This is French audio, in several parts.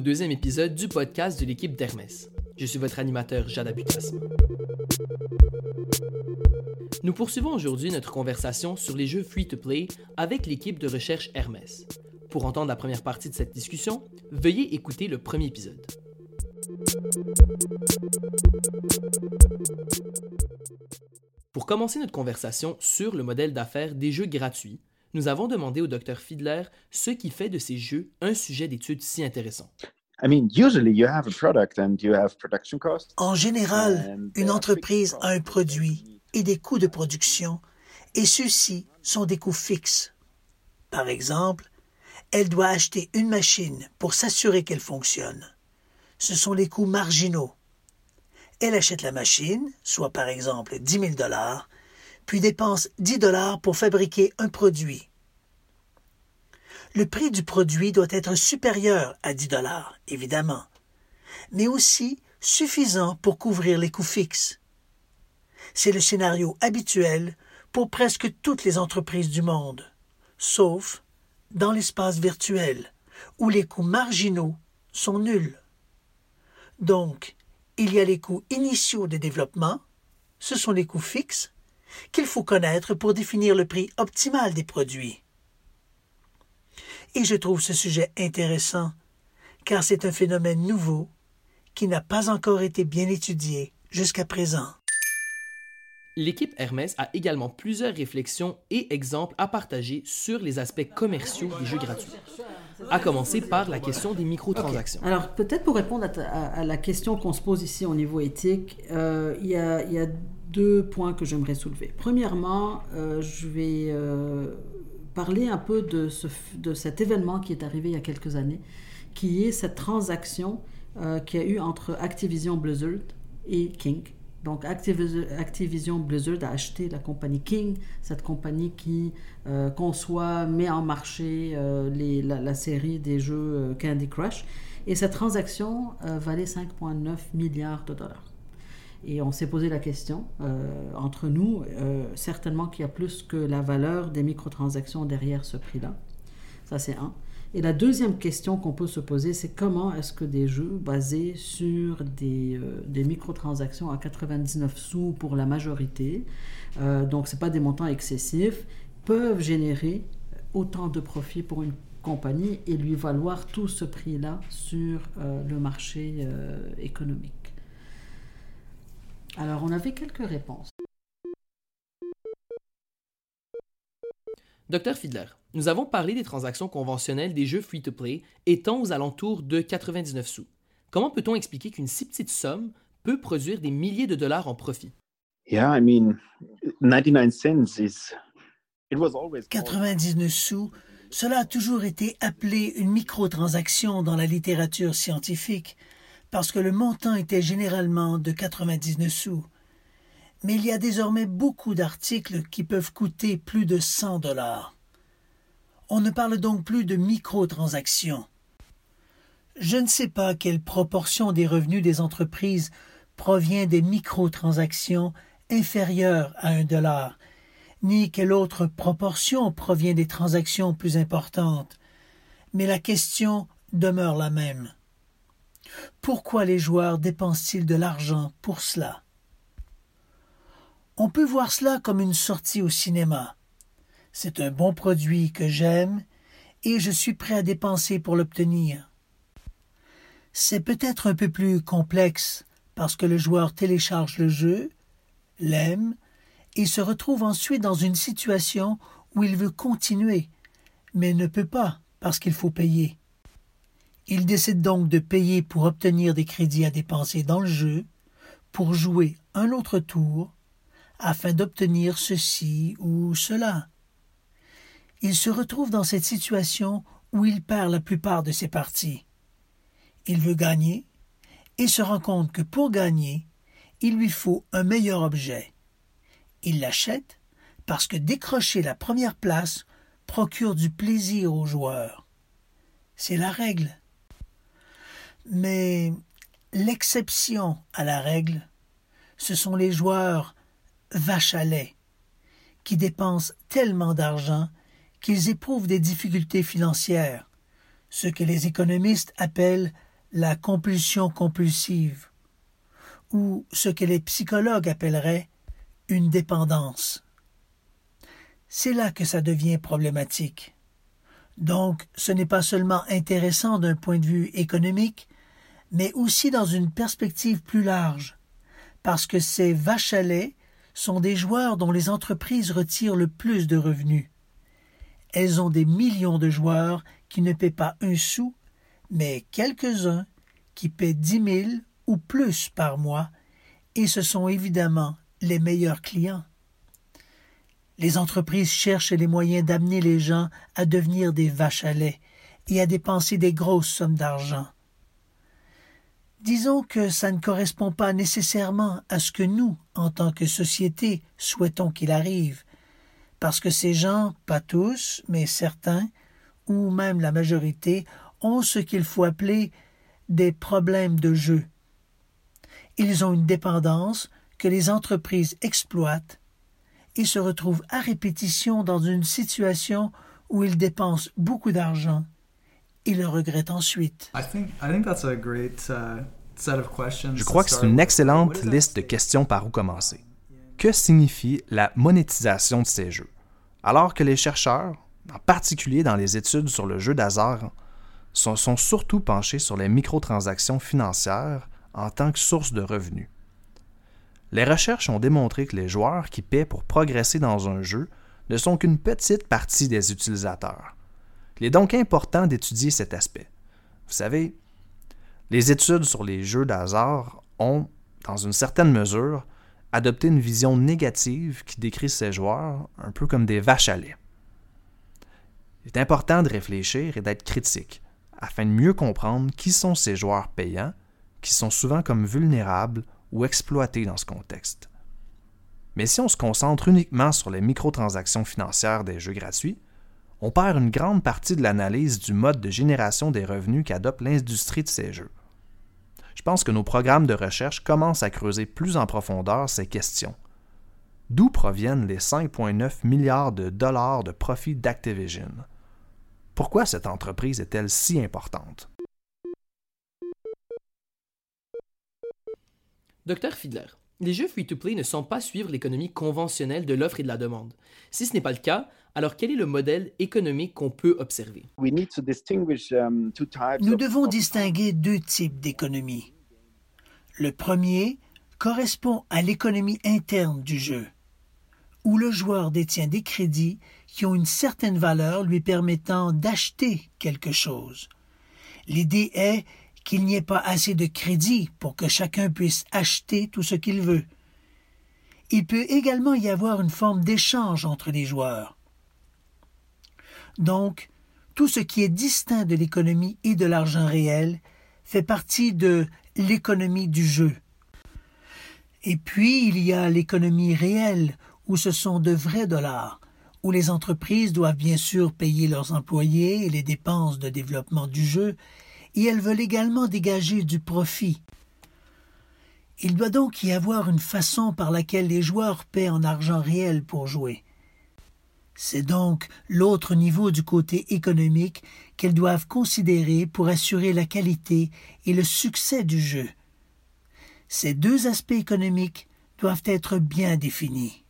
Deuxième épisode du podcast de l'équipe d'Hermès. Je suis votre animateur Jada Butas. Nous poursuivons aujourd'hui notre conversation sur les jeux free-to-play avec l'équipe de recherche Hermès. Pour entendre la première partie de cette discussion, veuillez écouter le premier épisode. Pour commencer notre conversation sur le modèle d'affaires des jeux gratuits, nous avons demandé au Dr Fiedler ce qui fait de ces jeux un sujet d'étude si intéressant. En général, une entreprise a un produit et des coûts de production, et ceux-ci sont des coûts fixes. Par exemple, elle doit acheter une machine pour s'assurer qu'elle fonctionne. Ce sont les coûts marginaux. Elle achète la machine, soit par exemple 10 000 dollars, puis dépense 10 dollars pour fabriquer un produit. Le prix du produit doit être supérieur à 10 dollars, évidemment, mais aussi suffisant pour couvrir les coûts fixes. C'est le scénario habituel pour presque toutes les entreprises du monde, sauf dans l'espace virtuel, où les coûts marginaux sont nuls. Donc, il y a les coûts initiaux de développement, ce sont les coûts fixes, qu'il faut connaître pour définir le prix optimal des produits. Et je trouve ce sujet intéressant, car c'est un phénomène nouveau qui n'a pas encore été bien étudié jusqu'à présent. L'équipe Hermès a également plusieurs réflexions et exemples à partager sur les aspects commerciaux des jeux gratuits à commencer par la question des microtransactions. Alors, peut-être pour répondre à, la question qu'on se pose ici au niveau éthique, euh, il y, a deux points que j'aimerais soulever. Premièrement, euh, je vais euh, parler un peu de, ce, de cet événement qui est arrivé il y a quelques années, qui est cette transaction qu'il y a eu entre Activision Blizzard et King. Donc Activision Blizzard a acheté la compagnie King, cette compagnie qui euh, conçoit, met en marché euh, la, série des jeux euh, Candy Crush. Et cette transaction valait 5,9 milliards de dollars. Et on s'est posé la question, entre nous, certainement qu'il y a plus que la valeur des microtransactions derrière ce prix-là. Ça, c'est un. Et la deuxième question qu'on peut se poser, c'est comment est-ce que des jeux basés sur des, euh, microtransactions à 99 sous pour la majorité, euh, donc ce pas des montants excessifs, peuvent générer autant de profits pour une compagnie et lui valoir tout ce prix-là sur euh, le marché euh, économique. Alors, on avait quelques réponses. Docteur Fiedler, nous avons parlé des transactions conventionnelles des jeux free-to-play étant aux alentours de 99 sous. Comment peut-on expliquer qu'une si petite somme peut produire des milliers de dollars en profit? 99 sous, cela a toujours été appelé une microtransaction dans la littérature scientifique, parce que le montant était généralement de 99 sous mais il y a désormais beaucoup d'articles qui peuvent coûter plus de 100 dollars. On ne parle donc plus de microtransactions. Je ne sais pas quelle proportion des revenus des entreprises provient des microtransactions inférieures à un dollar, ni quelle autre proportion provient des transactions plus importantes, mais la question demeure la même. Pourquoi les joueurs dépensent-ils de l'argent pour cela? On peut voir cela comme une sortie au cinéma. C'est un bon produit que j'aime et je suis prêt à dépenser pour l'obtenir. C'est peut-être un peu plus complexe parce que le joueur télécharge le jeu, l'aime et se retrouve ensuite dans une situation où il veut continuer, mais ne peut pas parce qu'il faut payer. Il décide donc de payer pour obtenir des crédits à dépenser dans le jeu, pour jouer un autre tour, afin d'obtenir ceci ou cela. Il se retrouve dans cette situation où il perd la plupart de ses parties. Il veut gagner et se rend compte que pour gagner, il lui faut un meilleur objet. Il l'achète parce que décrocher la première place procure du plaisir aux joueurs. C'est la règle. Mais l'exception à la règle, ce sont les joueurs vache à lait, qui dépensent tellement d'argent qu'ils éprouvent des difficultés financières, ce que les économistes appellent la compulsion compulsive, ou ce que les psychologues appelleraient une dépendance. C'est là que ça devient problématique. Donc, ce n'est pas seulement intéressant d'un point de vue économique, mais aussi dans une perspective plus large, parce que ces vaches à sont des joueurs dont les entreprises retirent le plus de revenus. Elles ont des millions de joueurs qui ne paient pas un sou, mais quelques-uns qui paient dix mille ou plus par mois, et ce sont évidemment les meilleurs clients. Les entreprises cherchent les moyens d'amener les gens à devenir des vaches à lait et à dépenser des grosses sommes d'argent. Disons que ça ne correspond pas nécessairement à ce que nous, en tant que société, souhaitons qu'il arrive, parce que ces gens, pas tous, mais certains, ou même la majorité, ont ce qu'il faut appeler des problèmes de jeu. Ils ont une dépendance que les entreprises exploitent. Et se retrouvent à répétition dans une situation où ils dépensent beaucoup d'argent et le regrettent ensuite. Je crois que c'est une excellente liste de questions par où commencer. Que signifie la monétisation de ces jeux? Alors que les chercheurs, en particulier dans les études sur le jeu d'hasard, sont, sont surtout penchés sur les microtransactions financières en tant que source de revenus. Les recherches ont démontré que les joueurs qui paient pour progresser dans un jeu ne sont qu'une petite partie des utilisateurs. Il est donc important d'étudier cet aspect. Vous savez, les études sur les jeux d'hasard ont, dans une certaine mesure, adopté une vision négative qui décrit ces joueurs un peu comme des vaches à lait. Il est important de réfléchir et d'être critique afin de mieux comprendre qui sont ces joueurs payants, qui sont souvent comme vulnérables ou exploités dans ce contexte. Mais si on se concentre uniquement sur les microtransactions financières des jeux gratuits, on perd une grande partie de l'analyse du mode de génération des revenus qu'adopte l'industrie de ces jeux. Je pense que nos programmes de recherche commencent à creuser plus en profondeur ces questions. D'où proviennent les 5,9 milliards de dollars de profit d'Activision? Pourquoi cette entreprise est-elle si importante? Docteur Fiedler, les jeux free-to-play ne sont pas suivre l'économie conventionnelle de l'offre et de la demande. Si ce n'est pas le cas, alors quel est le modèle économique qu'on peut observer? Um, Nous devons distinguer deux types d'économie. Le premier correspond à l'économie interne du jeu, où le joueur détient des crédits qui ont une certaine valeur lui permettant d'acheter quelque chose. L'idée est qu'il n'y ait pas assez de crédit pour que chacun puisse acheter tout ce qu'il veut. Il peut également y avoir une forme d'échange entre les joueurs. Donc, tout ce qui est distinct de l'économie et de l'argent réel fait partie de l'économie du jeu. Et puis, il y a l'économie réelle, où ce sont de vrais dollars, où les entreprises doivent bien sûr payer leurs employés et les dépenses de développement du jeu, et elles veulent également dégager du profit. Il doit donc y avoir une façon par laquelle les joueurs paient en argent réel pour jouer. C'est donc l'autre niveau du côté économique qu'elles doivent considérer pour assurer la qualité et le succès du jeu. Ces deux aspects économiques doivent être bien définis.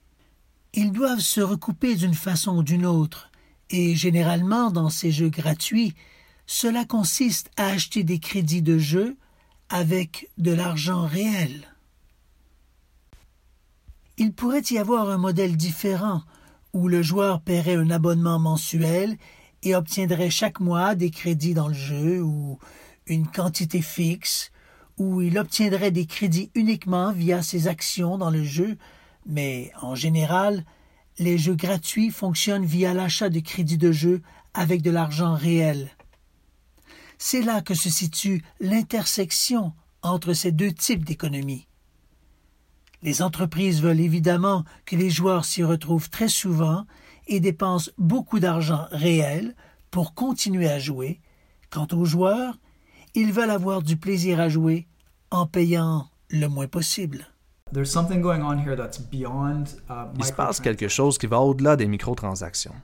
Ils doivent se recouper d'une façon ou d'une autre, et généralement dans ces jeux gratuits, cela consiste à acheter des crédits de jeu avec de l'argent réel. Il pourrait y avoir un modèle différent où le joueur paierait un abonnement mensuel et obtiendrait chaque mois des crédits dans le jeu ou une quantité fixe, où il obtiendrait des crédits uniquement via ses actions dans le jeu, mais en général, les jeux gratuits fonctionnent via l'achat de crédits de jeu avec de l'argent réel. C'est là que se situe l'intersection entre ces deux types d'économie. Les entreprises veulent évidemment que les joueurs s'y retrouvent très souvent et dépensent beaucoup d'argent réel pour continuer à jouer. Quant aux joueurs, ils veulent avoir du plaisir à jouer en payant le moins possible. Uh, Il se passe quelque chose qui va au-delà des microtransactions.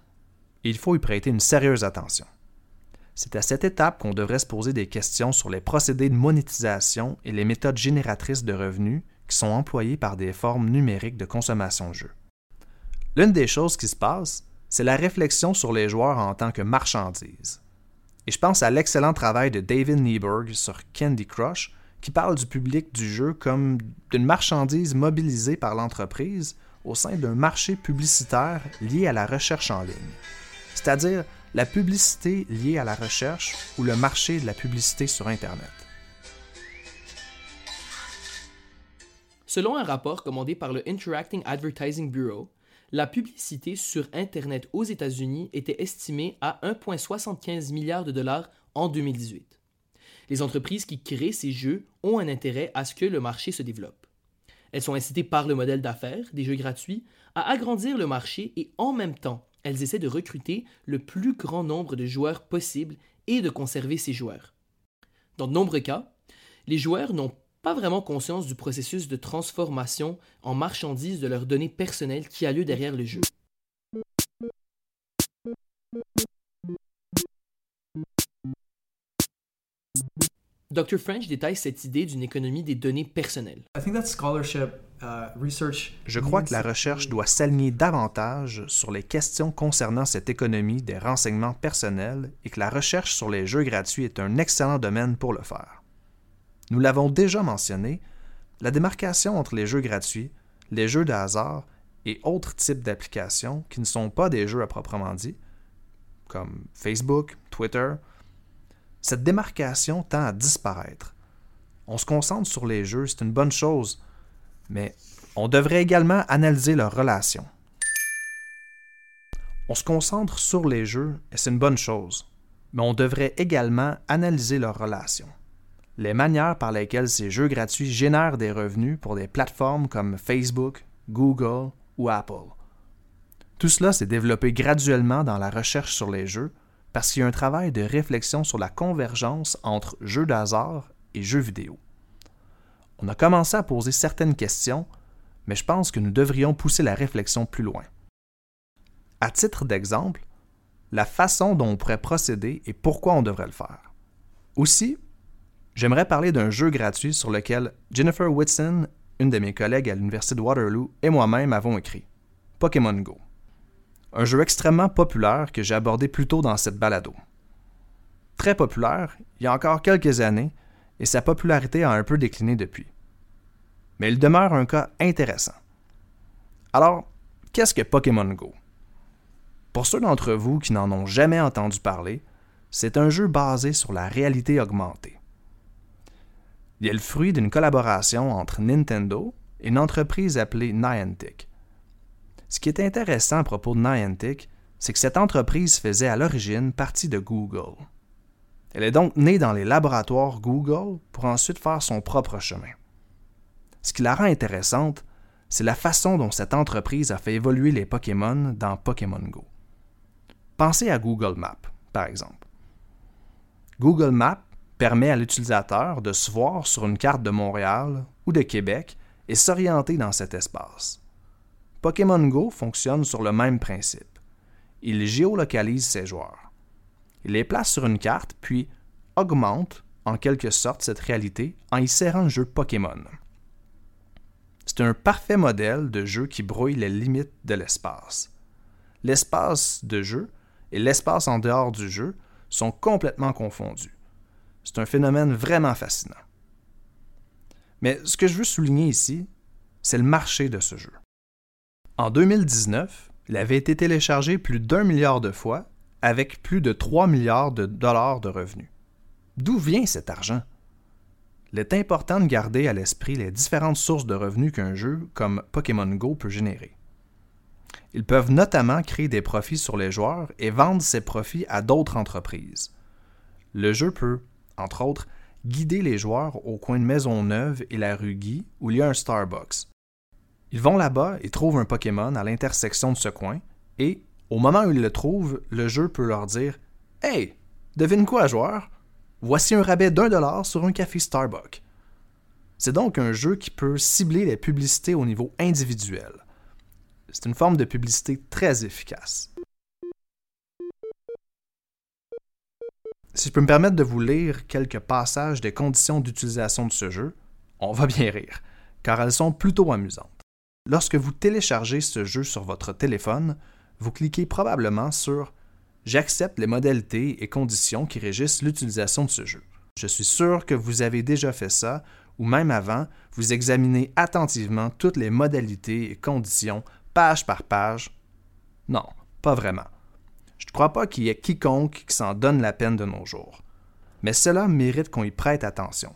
Il faut y prêter une sérieuse attention. c'est à cette étape qu'on devrait se poser des questions sur les procédés de monétisation et les méthodes génératrices de revenus qui sont employées par des formes numériques de consommation de jeux. L'une des choses qui se passe, c'est la réflexion sur les joueurs en tant que marchandises. Et je pense à l'excellent travail de David Nieberg sur Candy Crush, qui parle du public du jeu comme d'une marchandise mobilisée par l'entreprise au sein d'un marché publicitaire lié à la recherche en ligne. C'est-à-dire la publicité liée à la recherche ou le marché de la publicité sur Internet. Selon un rapport commandé par le Interacting Advertising Bureau, la publicité sur Internet aux États-Unis était estimée à 1,75 milliard de dollars en 2018. Les entreprises qui créent ces jeux ont un intérêt à ce que le marché se développe. Elles sont incitées par le modèle d'affaires des jeux gratuits à agrandir le marché et en même temps, elles essaient de recruter le plus grand nombre de joueurs possible et de conserver ces joueurs. Dans de nombreux cas, les joueurs n'ont pas vraiment conscience du processus de transformation en marchandises de leurs données personnelles qui a lieu derrière le jeu. Dr. French détaille cette idée d'une économie des données personnelles. Uh, Je crois que la recherche doit s'aligner davantage sur les questions concernant cette économie des renseignements personnels et que la recherche sur les jeux gratuits est un excellent domaine pour le faire. Nous l'avons déjà mentionné, la démarcation entre les jeux gratuits, les jeux de hasard et autres types d'applications qui ne sont pas des jeux à proprement dit, comme Facebook, Twitter, cette démarcation tend à disparaître. On se concentre sur les jeux, c'est une bonne chose, mais on devrait également analyser leurs relations. On se concentre sur les jeux et c'est une bonne chose, mais on devrait également analyser leurs relations les manières par lesquelles ces jeux gratuits génèrent des revenus pour des plateformes comme Facebook, Google ou Apple. Tout cela s'est développé graduellement dans la recherche sur les jeux parce qu'il y a un travail de réflexion sur la convergence entre jeux d'hasard et jeux vidéo. On a commencé à poser certaines questions, mais je pense que nous devrions pousser la réflexion plus loin. À titre d'exemple, la façon dont on pourrait procéder et pourquoi on devrait le faire. Aussi, j'aimerais parler d'un jeu gratuit sur lequel Jennifer Whitson, une de mes collègues à l'Université de Waterloo, et moi-même avons écrit Pokémon Go. Un jeu extrêmement populaire que j'ai abordé plus tôt dans cette balado. Très populaire, il y a encore quelques années, et sa popularité a un peu décliné depuis. Mais il demeure un cas intéressant. Alors, qu'est-ce que Pokémon Go? Pour ceux d'entre vous qui n'en ont jamais entendu parler, c'est un jeu basé sur la réalité augmentée. Il est le fruit d'une collaboration entre Nintendo et une entreprise appelée Niantic. Ce qui est intéressant à propos de Niantic, c'est que cette entreprise faisait à l'origine partie de Google. Elle est donc née dans les laboratoires Google pour ensuite faire son propre chemin. Ce qui la rend intéressante, c'est la façon dont cette entreprise a fait évoluer les Pokémon dans Pokémon Go. Pensez à Google Maps, par exemple. Google Maps permet à l'utilisateur de se voir sur une carte de Montréal ou de Québec et s'orienter dans cet espace. Pokémon Go fonctionne sur le même principe. Il géolocalise ses joueurs. Il les place sur une carte, puis augmente en quelque sorte cette réalité en y serrant le jeu Pokémon. C'est un parfait modèle de jeu qui brouille les limites de l'espace. L'espace de jeu et l'espace en dehors du jeu sont complètement confondus. C'est un phénomène vraiment fascinant. Mais ce que je veux souligner ici, c'est le marché de ce jeu. En 2019, il avait été téléchargé plus d'un milliard de fois avec plus de 3 milliards de dollars de revenus. D'où vient cet argent? Il est important de garder à l'esprit les différentes sources de revenus qu'un jeu comme Pokémon Go peut générer. Ils peuvent notamment créer des profits sur les joueurs et vendre ces profits à d'autres entreprises. Le jeu peut entre autres, guider les joueurs au coin de Maisonneuve et la rue Guy, où il y a un Starbucks. Ils vont là-bas et trouvent un Pokémon à l'intersection de ce coin, et, au moment où ils le trouvent, le jeu peut leur dire Hey, devine quoi, joueur? Voici un rabais d'un dollar sur un café Starbucks. C'est donc un jeu qui peut cibler les publicités au niveau individuel. C'est une forme de publicité très efficace. Si je peux me permettre de vous lire quelques passages des conditions d'utilisation de ce jeu, on va bien rire, car elles sont plutôt amusantes. Lorsque vous téléchargez ce jeu sur votre téléphone, vous cliquez probablement sur J'accepte les modalités et conditions qui régissent l'utilisation de ce jeu. Je suis sûr que vous avez déjà fait ça, ou même avant, vous examinez attentivement toutes les modalités et conditions, page par page. Non, pas vraiment. Je ne crois pas qu'il y ait quiconque qui s'en donne la peine de nos jours. Mais cela mérite qu'on y prête attention,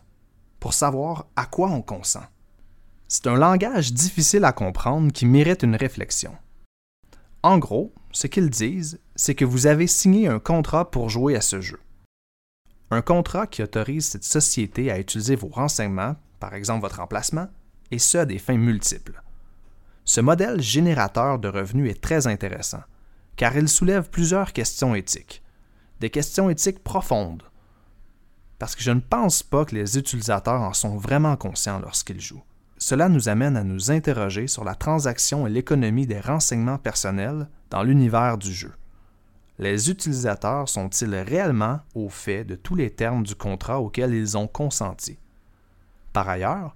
pour savoir à quoi on consent. C'est un langage difficile à comprendre qui mérite une réflexion. En gros, ce qu'ils disent, c'est que vous avez signé un contrat pour jouer à ce jeu. Un contrat qui autorise cette société à utiliser vos renseignements, par exemple votre emplacement, et ce à des fins multiples. Ce modèle générateur de revenus est très intéressant, car il soulève plusieurs questions éthiques, des questions éthiques profondes, parce que je ne pense pas que les utilisateurs en sont vraiment conscients lorsqu'ils jouent. Cela nous amène à nous interroger sur la transaction et l'économie des renseignements personnels dans l'univers du jeu. Les utilisateurs sont-ils réellement au fait de tous les termes du contrat auquel ils ont consenti? Par ailleurs,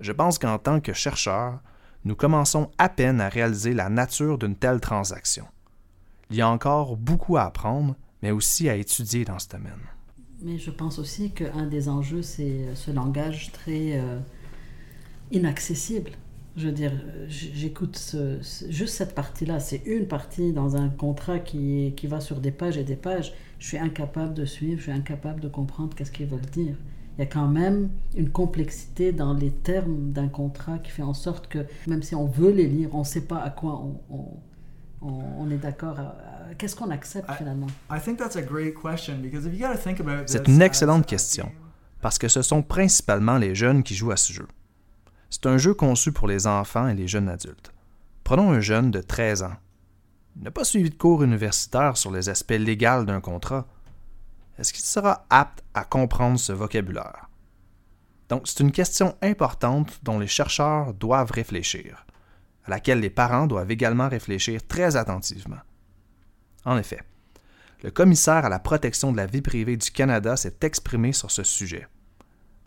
je pense qu'en tant que chercheurs, nous commençons à peine à réaliser la nature d'une telle transaction. Il y a encore beaucoup à apprendre, mais aussi à étudier dans ce domaine. Mais je pense aussi qu'un des enjeux, c'est ce langage très euh, inaccessible. Je veux dire, j'écoute juste cette partie-là. C'est une partie dans un contrat qui, qui va sur des pages et des pages. Je suis incapable de suivre, je suis incapable de comprendre qu'est-ce qu'ils veulent dire. Il y a quand même une complexité dans les termes d'un contrat qui fait en sorte que même si on veut les lire, on ne sait pas à quoi on, est d'accord. Qu'est-ce qu'on accepte finalement? C'est une excellente question parce que ce sont principalement les jeunes qui jouent à ce jeu. C'est un jeu conçu pour les enfants et les jeunes adultes. Prenons un jeune de 13 ans. Il n'a pas suivi de cours universitaires sur les aspects légaux d'un contrat. Est-ce qu'il sera apte à comprendre ce vocabulaire? Donc, c'est une question importante dont les chercheurs doivent réfléchir, à laquelle les parents doivent également réfléchir très attentivement. En effet, le commissaire à la protection de la vie privée du Canada s'est exprimé sur ce sujet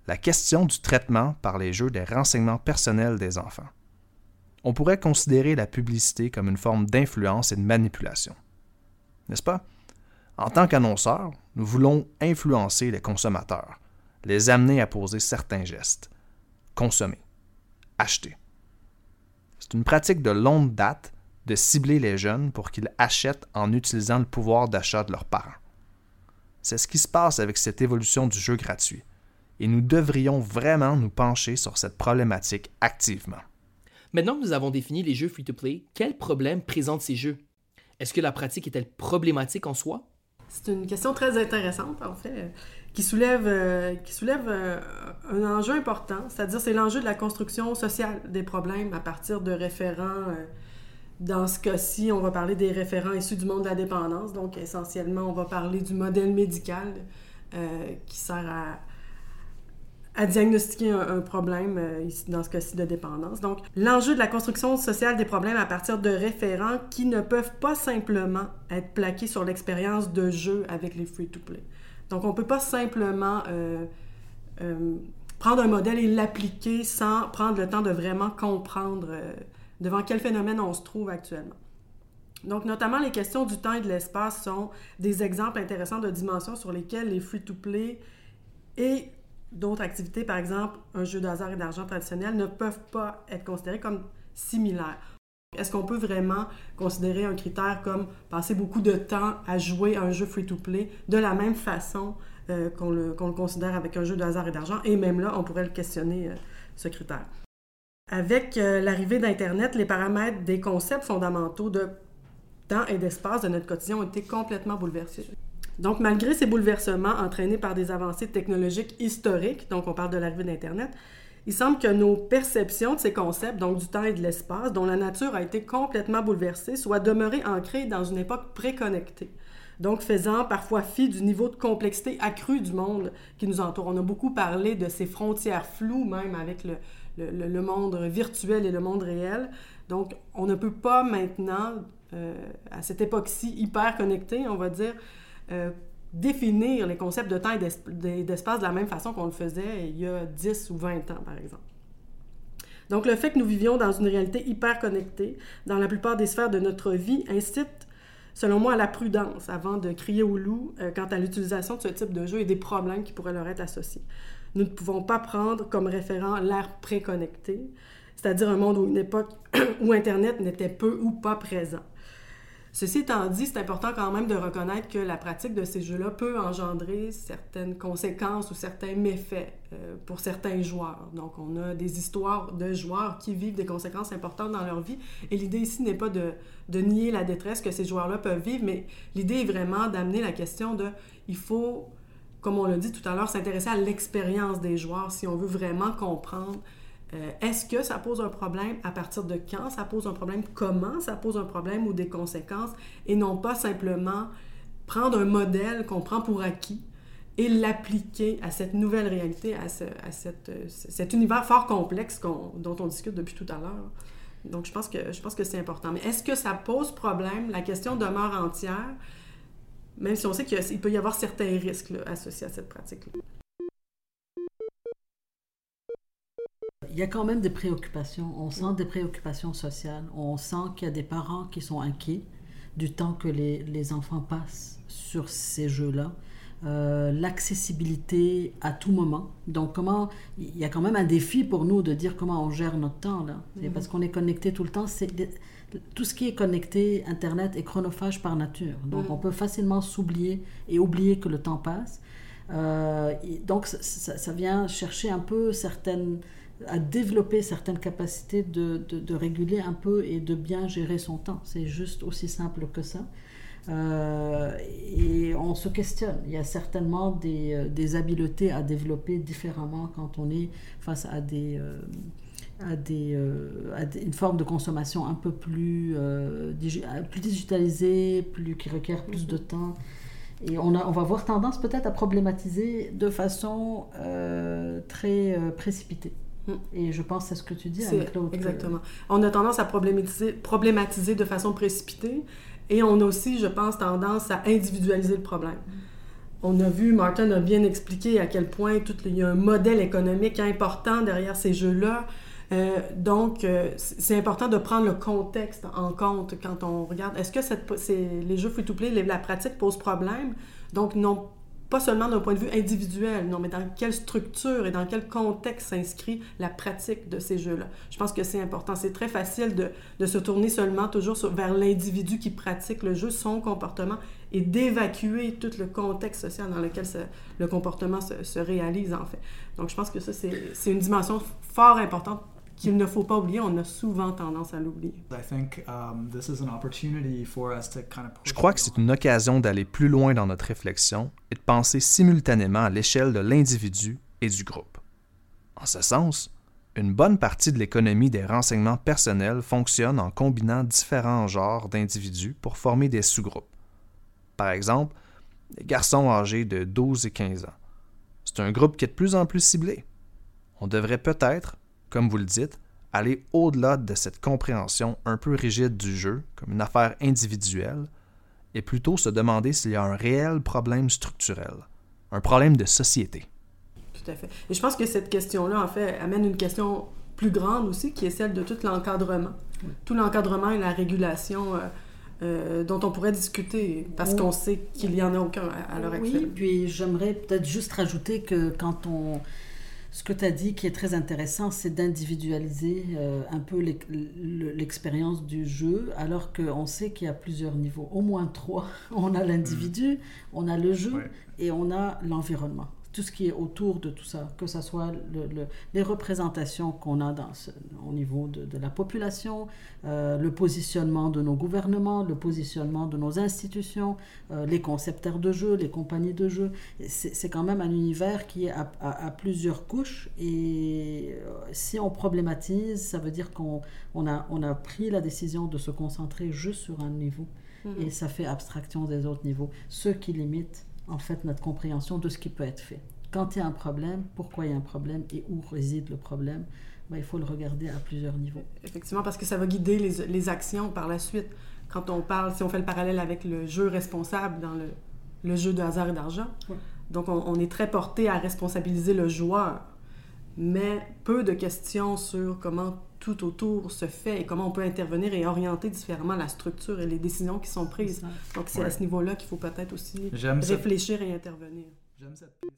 la question du traitement par les jeux des renseignements personnels des enfants. On pourrait considérer la publicité comme une forme d'influence et de manipulation. N'est-ce pas? En tant qu'annonceurs, nous voulons influencer les consommateurs, les amener à poser certains gestes. Consommer. Acheter. C'est une pratique de longue date de cibler les jeunes pour qu'ils achètent en utilisant le pouvoir d'achat de leurs parents. C'est ce qui se passe avec cette évolution du jeu gratuit et nous devrions vraiment nous pencher sur cette problématique activement. Maintenant que nous avons défini les jeux free-to-play, quels problèmes présentent ces jeux? Est-ce que la pratique est-elle problématique en soi? C'est une question très intéressante, en fait, qui soulève, euh, qui soulève euh, un enjeu important, c'est-à-dire c'est l'enjeu de la construction sociale des problèmes à partir de référents. Euh, dans ce cas-ci, on va parler des référents issus du monde de la dépendance, donc essentiellement, on va parler du modèle médical qui sert à diagnostiquer un, problème, dans ce cas-ci de dépendance. Donc, l'enjeu de la construction sociale des problèmes à partir de référents qui ne peuvent pas simplement être plaqués sur l'expérience de jeu avec les free-to-play. Donc, on ne peut pas simplement euh, euh, prendre un modèle et l'appliquer sans prendre le temps de vraiment comprendre devant quel phénomène on se trouve actuellement. Donc, notamment, les questions du temps et de l'espace sont des exemples intéressants de dimensions sur lesquelles les free-to-play et d'autres activités, par exemple un jeu de hasard et d'argent traditionnel, ne peuvent pas être considérés comme similaires. Est-ce qu'on peut vraiment considérer un critère comme passer beaucoup de temps à jouer à un jeu free-to-play de la même façon euh, qu'on le, considère avec un jeu de hasard et d'argent? Et même là, on pourrait le questionner, euh, ce critère. Avec euh, l'arrivée d'Internet, les paramètres des concepts fondamentaux de temps et d'espace de notre quotidien ont été complètement bouleversés. Donc, malgré ces bouleversements entraînés par des avancées technologiques historiques, donc on parle de l'arrivée d'Internet, il semble que nos perceptions de ces concepts, donc du temps et de l'espace, dont la nature a été complètement bouleversée, soient demeurées ancrées dans une époque préconnectée. Donc, faisant parfois fi du niveau de complexité accrue du monde qui nous entoure. On a beaucoup parlé de ces frontières floues, même avec le, le, monde virtuel et le monde réel. Donc, on ne peut pas maintenant, euh, à cette époque-ci hyper connectée, on va dire, euh, définir les concepts de temps et d'espace de la même façon qu'on le faisait il y a 10 ou 20 ans, par exemple. Donc, le fait que nous vivions dans une réalité hyper connectée dans la plupart des sphères de notre vie incite, selon moi, à la prudence avant de crier au loup euh, quant à l'utilisation de ce type de jeu et des problèmes qui pourraient leur être associés. Nous ne pouvons pas prendre comme référent l'ère préconnectée, c'est-à-dire un monde où une époque où Internet n'était peu ou pas présent. Ceci étant dit, c'est important quand même de reconnaître que la pratique de ces jeux-là peut engendrer certaines conséquences ou certains méfaits euh, pour certains joueurs. Donc, on a des histoires de joueurs qui vivent des conséquences importantes dans leur vie. Et l'idée ici n'est pas de, de, nier la détresse que ces joueurs-là peuvent vivre, mais l'idée est vraiment d'amener la question de il faut, comme on l'a dit tout à l'heure, s'intéresser à l'expérience des joueurs si on veut vraiment comprendre euh, est-ce que ça pose un problème? À partir de quand ça pose un problème? Comment ça pose un problème ou des conséquences? Et non pas simplement prendre un modèle qu'on prend pour acquis et l'appliquer à cette nouvelle réalité, à, cet univers fort complexe dont on discute depuis tout à l'heure. Donc, je pense que, que c'est important. Mais est-ce que ça pose problème? La question demeure entière, même si on sait qu'il peut y avoir certains risques associés à cette pratique-là. Il y a quand même des préoccupations. On sent des préoccupations sociales. On sent qu'il y a des parents qui sont inquiets du temps que les, les enfants passent sur ces jeux-là. Euh, l'accessibilité à tout moment. Donc, comment il y a quand même un défi pour nous de dire comment on gère notre temps là. Mm-hmm. Parce qu'on est connecté tout le temps. C'est tout ce qui est connecté, Internet est chronophage par nature. Donc, mm. on peut facilement s'oublier et oublier que le temps passe. Euh, donc, ça, ça, vient chercher un peu certaines à développer certaines capacités de, de, réguler un peu et de bien gérer son temps. C'est juste aussi simple que ça. Euh, et on se questionne. Il y a certainement des, euh, des, habiletés à développer différemment quand on est face à des... Euh, à, des, à une forme de consommation un peu plus, plus digitalisée, plus, qui requiert plus de temps. Et on, a, on va avoir tendance peut-être à problématiser de façon très précipitée. Mm. Et je pense à ce que tu dis, Claude. Exactement. On a tendance à problématiser, problématiser de façon précipitée et on a aussi, je pense, tendance à individualiser le problème. On a vu, Martin a bien expliqué à quel point tout, il y a un modèle économique important derrière ces jeux-là. Euh, donc, euh, c'est important de prendre le contexte en compte quand on regarde. Est-ce que cette, les jeux free-to-play, la pratique pose problème? Donc, non pas seulement d'un point de vue individuel, non, mais dans quelle structure et dans quel contexte s'inscrit la pratique de ces jeux-là. Je pense que c'est important. C'est très facile de, de, se tourner seulement toujours vers l'individu qui pratique le jeu, son comportement, et d'évacuer tout le contexte social dans lequel le comportement se, se, réalise, en fait. Donc, je pense que ça, c'est une dimension fort importante qu'il ne faut pas oublier, on a souvent tendance à l'oublier. Je crois que c'est une occasion d'aller plus loin dans notre réflexion et de penser simultanément à l'échelle de l'individu et du groupe. En ce sens, une bonne partie de l'économie des renseignements personnels fonctionne en combinant différents genres d'individus pour former des sous-groupes. Par exemple, les garçons âgés de 12 et 15 ans. C'est un groupe qui est de plus en plus ciblé. On devrait peut-être, comme vous le dites, aller au-delà de cette compréhension un peu rigide du jeu comme une affaire individuelle et plutôt se demander s'il y a un réel problème structurel, un problème de société. Tout à fait. Et je pense que cette question-là, en fait, amène une question plus grande aussi, qui est celle de tout l'encadrement. Tout l'encadrement et la régulation euh, euh, dont on pourrait discuter, parce qu'on sait qu'il n'y en a aucun à, à l'heure actuelle. Oui, puis j'aimerais peut-être juste rajouter que quand on ce que tu as dit qui est très intéressant, c'est d'individualiser euh, un peu l'expérience du jeu, alors qu'on sait qu'il y a plusieurs niveaux, au moins trois. On a l'individu, on a le jeu et on a l'environnement tout ce qui est autour de tout ça, que ce soit le, les représentations qu'on a dans au niveau de, de la population, euh, le positionnement de nos gouvernements, le positionnement de nos institutions, euh, les concepteurs de jeux, les compagnies de jeux. C'est quand même un univers qui est à, à, plusieurs couches et euh, si on problématise, ça veut dire qu'on on a, on a pris la décision de se concentrer juste sur un niveau mm-hmm. et ça fait abstraction des autres niveaux, ce qui limite en fait notre compréhension de ce qui peut être fait. Quand il y a un problème, pourquoi il y a un problème et où réside le problème, ben, il faut le regarder à plusieurs niveaux. Effectivement, parce que ça va guider les, les, actions par la suite. Quand on parle, si on fait le parallèle avec le jeu responsable dans le jeu de hasard et d'argent. Donc, on, on, est très porté à responsabiliser le joueur, mais peu de questions sur comment tout autour se fait et comment on peut intervenir et orienter différemment la structure et les décisions qui sont prises. Donc, c'est à ce niveau-là qu'il faut peut-être aussi réfléchir et intervenir. J'aime cette piste.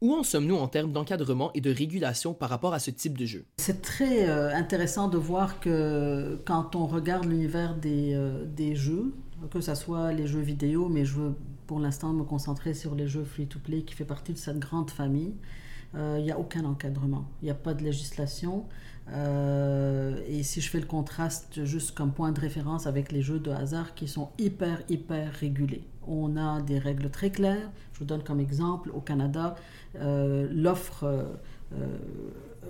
Où en sommes-nous en termes d'encadrement et de régulation par rapport à ce type de jeu? C'est très euh, intéressant de voir que quand on regarde l'univers des, euh, des, jeux, que ce soit les jeux vidéo, mais je veux pour l'instant me concentrer sur les jeux free-to-play qui fait partie de cette grande famille, euh, il n'y a aucun encadrement, il n'y a pas de législation. et si je fais le contraste juste comme point de référence avec les jeux de hasard qui sont hyper, hyper régulés. On a des règles très claires. Je vous donne comme exemple, au Canada, euh, l'offre, euh, euh,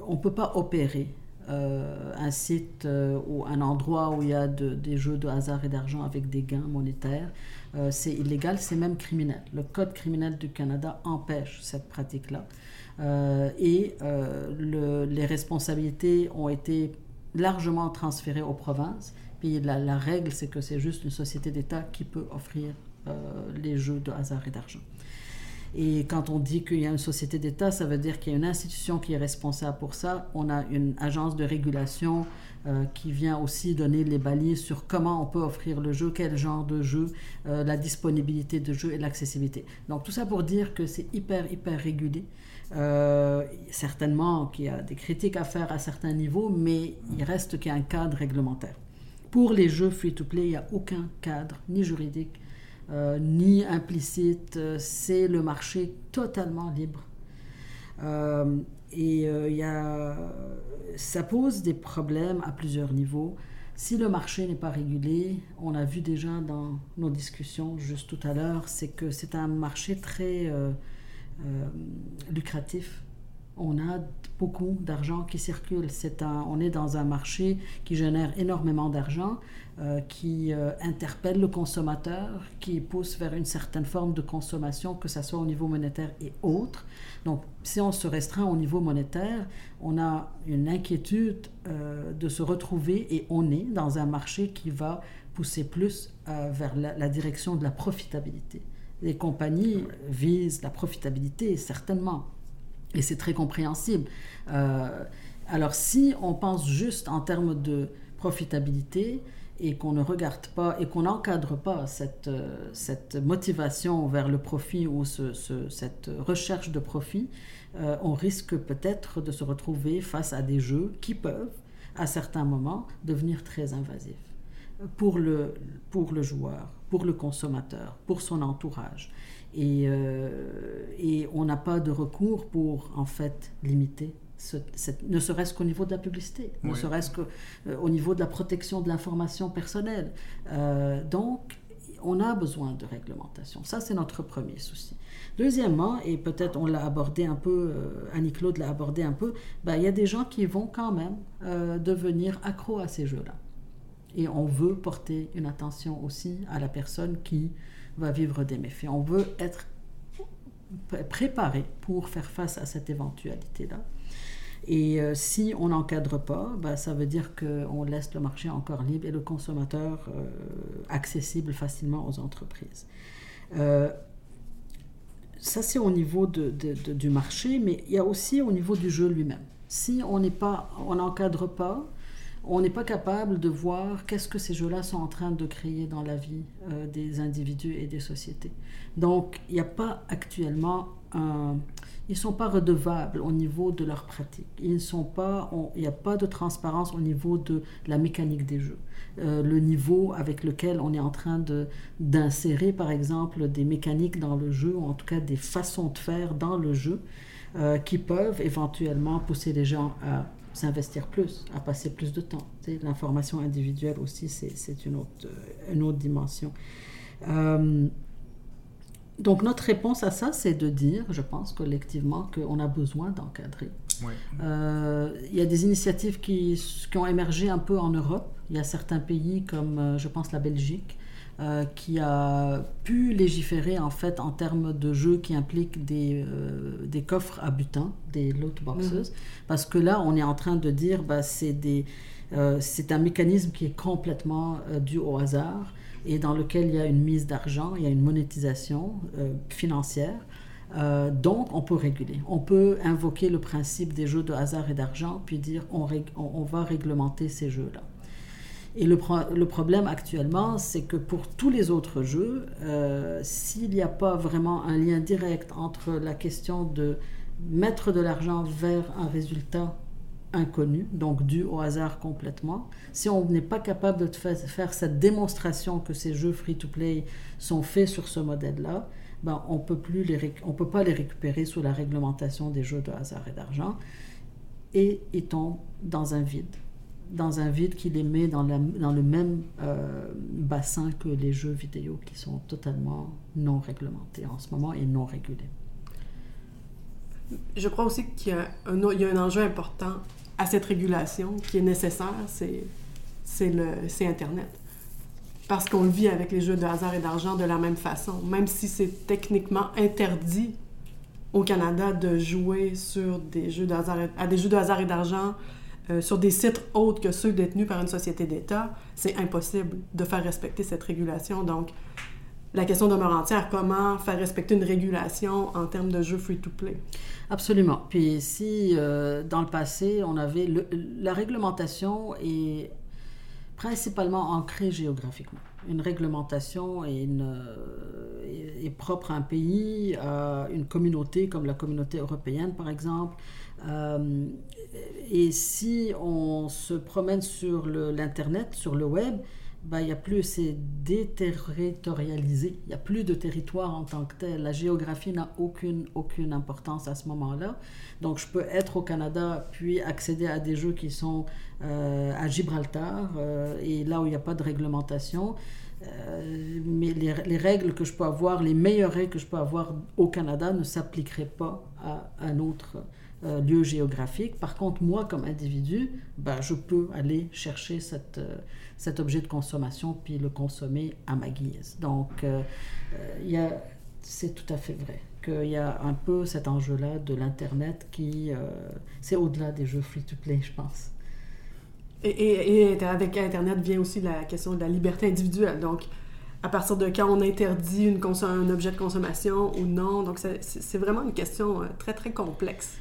on ne peut pas opérer un site ou un endroit où il y a des jeux de hasard et d'argent avec des gains monétaires. c'est illégal, c'est même criminel. Le Code criminel du Canada empêche cette pratique-là. Et les responsabilités ont été largement transférées aux provinces. Puis la, règle, c'est que c'est juste une société d'État qui peut offrir les jeux de hasard et d'argent. Et quand on dit qu'il y a une société d'État, ça veut dire qu'il y a une institution qui est responsable pour ça. On a une agence de régulation euh, qui vient aussi donner les balises sur comment on peut offrir le jeu, quel genre de jeu, euh, la disponibilité de jeu et l'accessibilité. Donc tout ça pour dire que c'est hyper, hyper régulé. Euh, certainement qu'il y a des critiques à faire à certains niveaux, mais il reste qu'il y a un cadre réglementaire. Pour les jeux free-to-play, il n'y a aucun cadre, ni juridique, euh, ni implicite, c'est le marché totalement libre. Euh, et y a, ça pose des problèmes à plusieurs niveaux. Si le marché n'est pas régulé, on a vu déjà dans nos discussions juste tout à l'heure, c'est que c'est un marché très lucratif on a beaucoup d'argent qui circule. C'est un, on est dans un marché qui génère énormément d'argent, euh, qui euh, interpelle le consommateur, qui pousse vers une certaine forme de consommation, que ce soit au niveau monétaire et autre. Donc, si on se restreint au niveau monétaire, on a une inquiétude euh, de se retrouver et on est dans un marché qui va pousser plus vers la direction de la profitabilité. Les compagnies visent la profitabilité, certainement et c'est très compréhensible. Euh, alors si on pense juste en termes de profitabilité et qu'on ne regarde pas et qu'on n'encadre pas cette, euh, motivation vers le profit ou ce, cette recherche de profit, euh, on risque peut-être de se retrouver face à des jeux qui peuvent, à certains moments, devenir très invasifs pour le, pour le joueur, pour le consommateur, pour son entourage. Et, euh, et on n'a pas de recours pour, en fait, limiter ne serait-ce qu'au niveau de la publicité, ne serait-ce qu'au euh, niveau de la protection de l'information personnelle. Euh, donc, on a besoin de réglementation. Ça, c'est notre premier souci. Deuxièmement, et peut-être on l'a abordé un peu, Annie-Claude l'a abordé un peu, ben, il y a des gens qui vont quand même devenir accros à ces jeux-là. Et on veut porter une attention aussi à la personne qui va vivre des méfaits. On veut être préparé pour faire face à cette éventualité-là. Et euh, si on n'encadre pas, bah, ça veut dire qu'on laisse le marché encore libre et le consommateur euh, accessible facilement aux entreprises. Euh, ça, c'est au niveau de, du marché, mais il y a aussi au niveau du jeu lui-même. Si on n'encadre pas, on n'est pas capable de voir qu'est-ce que ces jeux-là sont en train de créer dans la vie euh, des individus et des sociétés. Donc, il n'y a pas actuellement. Ils ne sont pas redevables au niveau de leur pratique. Il n'y a pas de transparence au niveau de la mécanique des jeux. Euh, le niveau avec lequel on est en train d'insérer, par exemple, des mécaniques dans le jeu, ou en tout cas des façons de faire dans le jeu, euh, qui peuvent éventuellement pousser les gens à s'investir plus, à passer plus de temps. L'information individuelle aussi, c'est une autre, une autre dimension. Euh, donc notre réponse à ça, c'est de dire, je pense collectivement, qu'on a besoin d'encadrer. Euh, il y a des initiatives qui, qui, ont émergé un peu en Europe. Il y a certains pays comme, euh, je pense, la Belgique, euh, qui a pu légiférer en fait en termes de jeux qui impliquent des, euh, des coffres à butin, des loot boxes, mhm. parce que là on est en train de dire bah, c'est des euh, c'est un mécanisme qui est complètement dû au hasard. et dans lequel il y a une mise d'argent, il y a une monétisation financière. donc, on peut réguler. On peut invoquer le principe des jeux de hasard et d'argent, puis dire on, on va réglementer ces jeux-là. Et le, problème actuellement, c'est que pour tous les autres jeux, euh, s'il n'y a pas vraiment un lien direct entre la question de mettre de l'argent vers un résultat inconnu, donc dû au hasard complètement, si on n'est pas capable de faire cette démonstration que ces jeux free-to-play sont faits sur ce modèle-là, ben on on peut pas les récupérer sous la réglementation des jeux de hasard et d'argent et ils tombent dans un vide dans un vide qui les met dans, le même euh, bassin que les jeux vidéo qui sont totalement non réglementés en ce moment et non régulés. Je crois aussi qu'il y, a un, enjeu important à cette régulation qui est nécessaire, c'est, Internet. Parce qu'on vit avec les jeux de hasard et d'argent de la même façon. Même si c'est techniquement interdit au Canada de jouer sur des jeux de hasard à des jeux de hasard et d'argent euh, sur des sites autres que ceux détenus par une société d'État, c'est impossible de faire respecter cette régulation. Donc, la question demeure entière. Comment faire respecter une régulation en termes de jeux free-to-play? Absolument. Puis si euh, dans le passé, on avait... la réglementation est principalement ancrée géographiquement. Une réglementation euh, est, propre à un pays, à une communauté comme la communauté européenne, par exemple. Euh, et si on se promène sur l'Internet, sur le web, ben, il y a plus, c'est déterritorialisé. Il n'y a plus de territoire en tant que tel. La géographie n'a aucune, aucune importance à ce moment-là. Donc, je peux être au Canada, puis accéder à des jeux qui sont euh, à Gibraltar, euh, et là où il n'y a pas de réglementation. mais les, les, règles que je peux avoir, les meilleures règles que je peux avoir au Canada ne s'appliqueraient pas à un autre euh, lieu géographique. Par contre, moi, comme individu, ben, je peux aller chercher euh, cet objet de consommation puis le consommer à ma guise. Donc, euh, c'est tout à fait vrai qu'il y a un peu cet enjeu-là de l'Internet qui... c'est au-delà des jeux free-to-play, je pense. Et, et, avec Internet vient aussi la question de la liberté individuelle. Donc, à partir de quand on interdit un objet de consommation ou non. Donc, c'est vraiment une question euh, très, très complexe,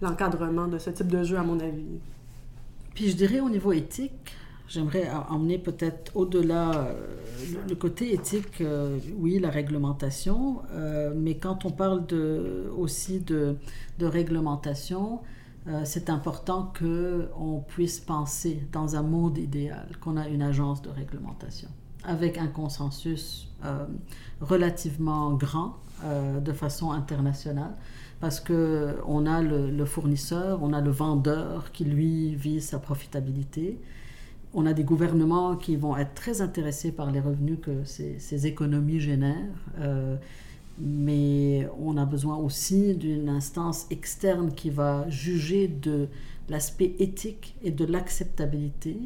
l'encadrement de ce type de jeu, à mon avis. Puis je dirais au niveau éthique, j'aimerais emmener peut-être au-delà euh, le côté éthique, euh, oui, la réglementation, mais quand on parle aussi de réglementation, c'est important qu'on puisse penser dans un monde idéal, qu'on a une agence de réglementation avec un consensus euh, relativement grand euh, de façon internationale parce que on a le, fournisseur, on a le vendeur qui lui vise sa profitabilité. On a des gouvernements qui vont être très intéressés par les revenus que ces, économies génèrent, euh, mais on a besoin aussi d'une instance externe qui va juger de l'aspect éthique et de l'acceptabilité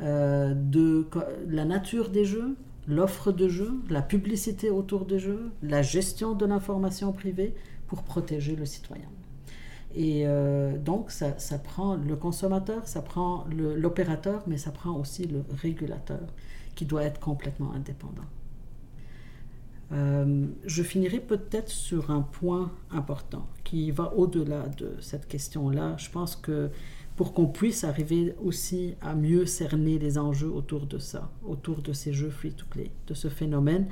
euh, de la nature des jeux, l'offre de jeux, la publicité autour des jeux, la gestion de l'information privée pour protéger le citoyen. Et euh, donc, ça, prend le consommateur, ça prend l'opérateur, mais ça prend aussi le régulateur qui doit être complètement indépendant. Euh, je finirai peut-être sur un point important qui va au-delà de cette question-là. Je pense que pour qu'on puisse arriver aussi à mieux cerner les enjeux autour de ça, autour de ces jeux free-to-play, de ce phénomène.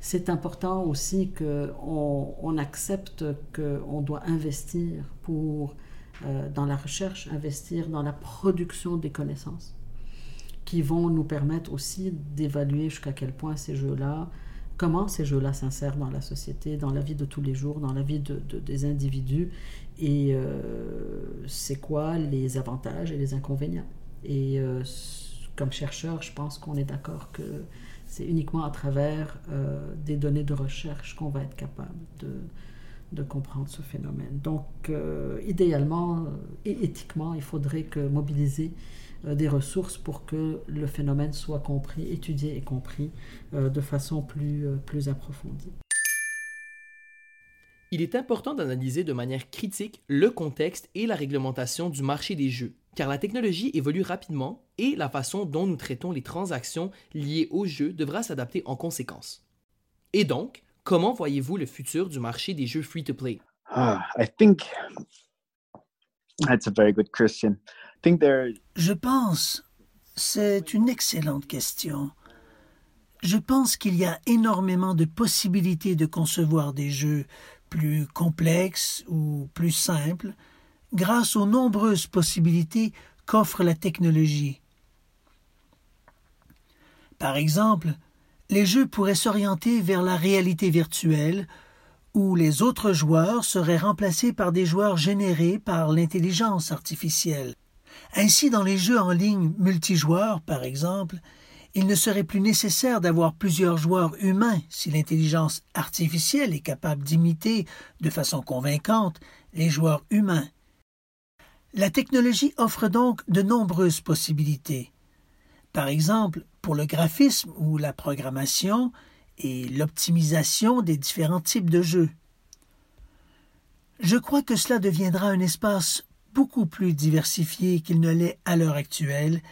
C'est important aussi qu'on on accepte qu'on doit investir pour, euh, dans la recherche, investir dans la production des connaissances qui vont nous permettre aussi d'évaluer jusqu'à quel point ces jeux-là comment ces jeux-là s'insèrent dans la société, dans la vie de tous les jours, dans la vie de, des individus, et euh, c'est quoi les avantages et les inconvénients. Et euh, comme chercheur, je pense qu'on est d'accord que c'est uniquement à travers euh, des données de recherche qu'on va être capable de, de comprendre ce phénomène. Donc, idéalement et éthiquement, il faudrait que mobiliser des ressources pour que le phénomène soit compris, étudié et compris euh, de façon plus, euh, plus approfondie. Il est important d'analyser de manière critique le contexte et la réglementation du marché des jeux, car la technologie évolue rapidement et la façon dont nous traitons les transactions liées au jeu devra s'adapter en conséquence. Et donc, comment voyez-vous le futur du marché des jeux free-to-play? Ah, I think that's a very good question. Je pense, c'est une excellente question. Je pense qu'il y a énormément de possibilités de concevoir des jeux plus complexes ou plus simples grâce aux nombreuses possibilités qu'offre la technologie. Par exemple, les jeux pourraient s'orienter vers la réalité virtuelle, où les autres joueurs seraient remplacés par des joueurs générés par l'intelligence artificielle. Ainsi, dans les jeux en ligne multijoueurs, par exemple, il ne serait plus nécessaire d'avoir plusieurs joueurs humains si l'intelligence artificielle est capable d'imiter de façon convaincante les joueurs humains. La technologie offre donc de nombreuses possibilités. Par exemple, pour le graphisme ou la programmation et l'optimisation des différents types de jeux. Je crois que cela deviendra un espace beaucoup plus diversifié qu'il ne l'est à l'heure actuelle,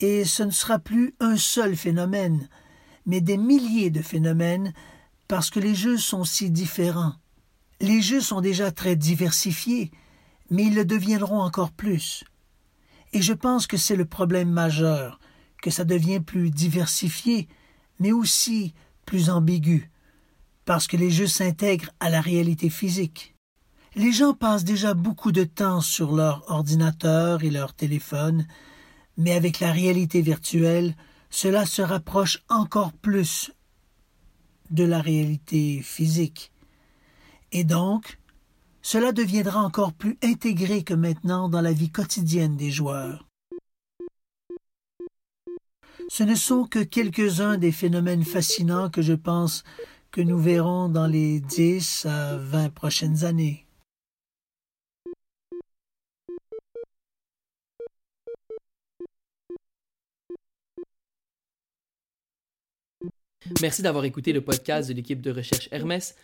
et ce ne sera plus un seul phénomène, mais des milliers de phénomènes parce que les jeux sont si différents. Les jeux sont déjà très diversifiés, mais ils le deviendront encore plus. Et je pense que c'est le problème majeur, que ça devient plus diversifié, mais aussi plus ambigu, parce que les jeux s'intègrent à la réalité physique. Les gens passent déjà beaucoup de temps sur leur ordinateur et leur téléphone, mais avec la réalité virtuelle, cela se rapproche encore plus de la réalité physique. Et donc, cela deviendra encore plus intégré que maintenant dans la vie quotidienne des joueurs. Ce ne sont que quelques-uns des phénomènes fascinants que je pense que nous verrons dans les dix à vingt prochaines années. Merci d'avoir écouté le podcast de l'équipe de recherche Hermès.